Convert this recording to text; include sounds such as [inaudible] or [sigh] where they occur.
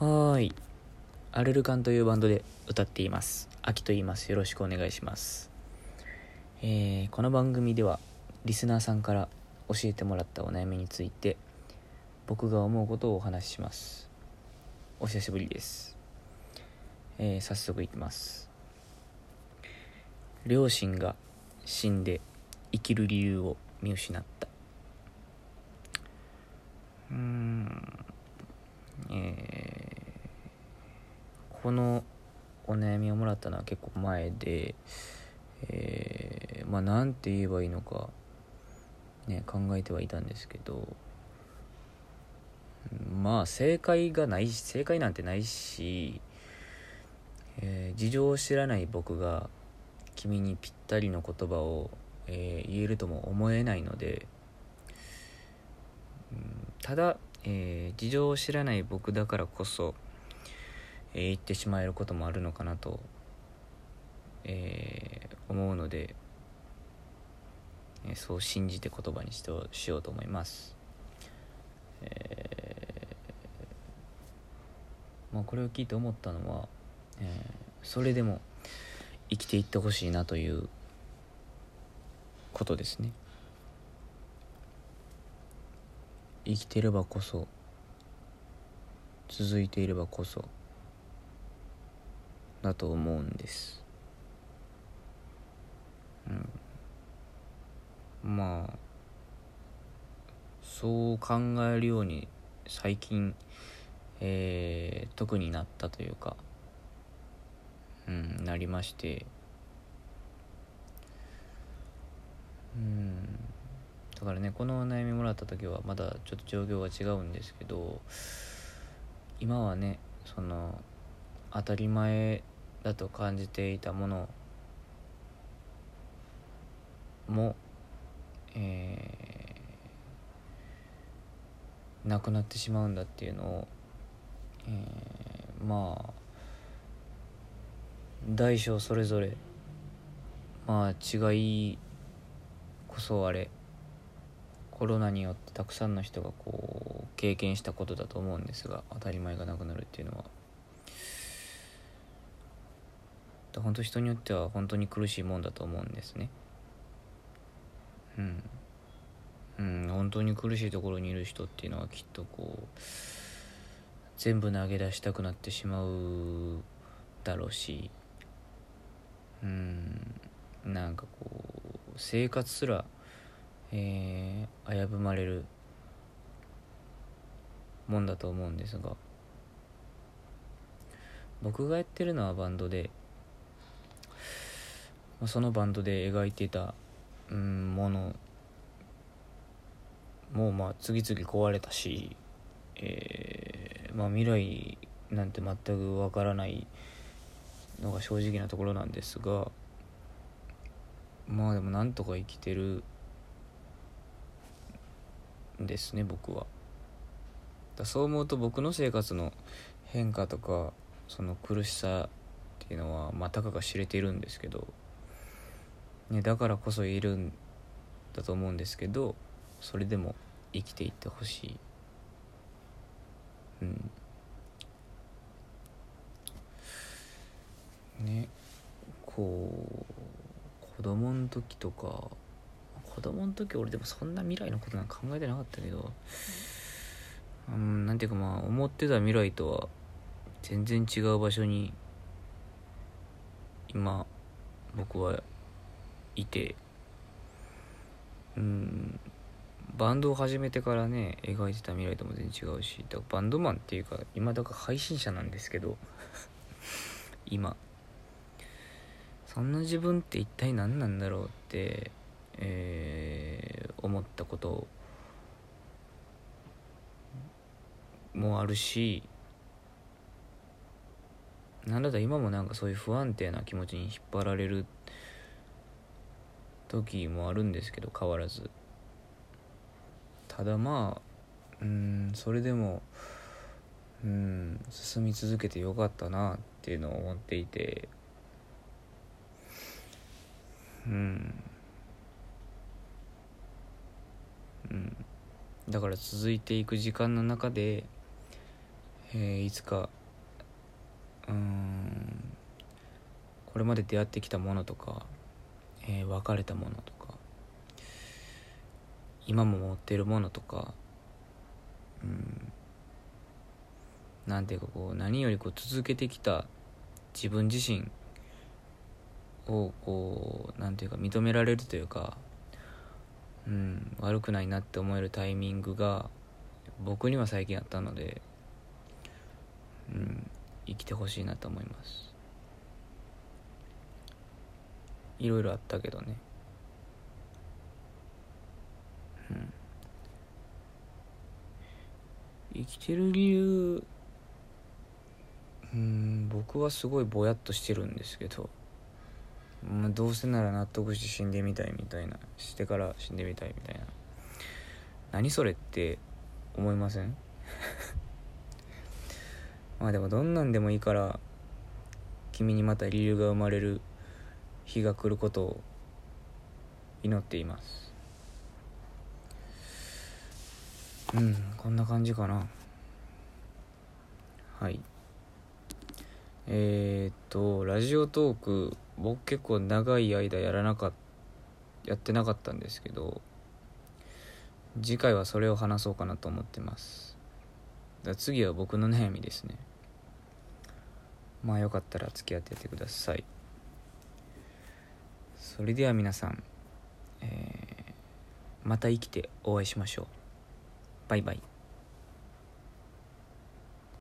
はい。アルルカンというバンドで歌っています。秋と言います。よろしくお願いします。えーこの番組では、リスナーさんから教えてもらったお悩みについて、僕が思うことをお話しします。お久しぶりです。えー早速いきます。両親が死んで生きる理由を見失った。うーん。えーこのお悩みをもらったのは結構前で、えーまあなんて言えばいいのか、ね、考えてはいたんですけどまあ正解がないし正解なんてないし、えー事情を知らない僕が君にぴったりの言葉を、えー言えるとも思えないので、ただ、えー事情を知らない僕だからこそ、えー言ってしまえることもあるのかなと、えー思うので、えーそう信じて言葉にしてしようと思います。えーまあ、これを聞いて思ったのは、えーそれでも生きていってほしいなということですね。生きてればこそ続いていればこそだと思うんです。うん。まあそう考えるように最近えー特になったというかうんなりまして。うん。だからねこのお悩みもらった時はまだちょっと状況が違うんですけど今はねその当たり前だと感じていたもの。もえーなくなってしまうんだっていうのを、えーまあ大小それぞれまあ違いこそあれコロナによってたくさんの人がこう経験したことだと思うんですが当たり前がなくなるっていうのは。本当人によっては本当に苦しいもんだと思うんですね。うん。うん本当に苦しいところにいる人っていうのはきっとこう全部投げ出したくなってしまうだろうしうんなんかこう生活すらえー危ぶまれるもんだと思うんですが僕がやってるのはバンドでそのバンドで描いてた、うん、ものもうまあ次々壊れたし、えーまあ、未来なんて全くわからないのが正直なところなんですがまあでもなんとか生きてるんですね僕は。だそう思うと僕の生活の変化とかその苦しさっていうのはまあたかが知れてるんですけど、ね、だからこそいるんだと思うんですけどそれでも生きていってほしい。うん。ねこう子供の時とか子供の時俺でもそんな未来のことなんか考えてなかったけどうんなんていうかまあ思ってた未来とは全然違う場所に今僕はいて。うん。バンドを始めてからね描いてた未来とも全然違うしだバンドマンっていうか今だから配信者なんですけど [laughs] 今。そんな自分って一体何なんだろうって、えー思ったこと。もあるしなんだったら今もなんかそういう不安定な気持ちに引っ張られる時もあるんですけど変わらず。ただまあうんそれでもうん進み続けてよかったなっていうのを思っていて。うん。うん。だから続いていく時間の中で、えーいつかうんこれまで出会ってきたものとか、えー別れたものとか今も持ってるものとかうんなんていうかこう何よりこう続けてきた自分自身をこうなんていうか認められるというか、うん、悪くないなって思えるタイミングが僕には最近あったので、うん、生きてほしいなと思います。いろいろあったけどね。うん。生きてる理由うん僕はすごいぼやっとしてるんですけど、まあ、どうせなら納得して死んでみたいみたいなしてから死んでみたいみたいな。何それって思いません？[laughs] まあでもどんなんでもいいから君にまた理由が生まれる日が来ることを祈っています。うんこんな感じかな。はい。えー、っとラジオトーク僕結構長い間やらなかっやってなかったんですけど次回はそれを話そうかなと思ってます。だ次は僕の悩みですね。まあよかったら付き合っててください。それでは皆さん、えーまた生きてお会いしましょう。バイバイ。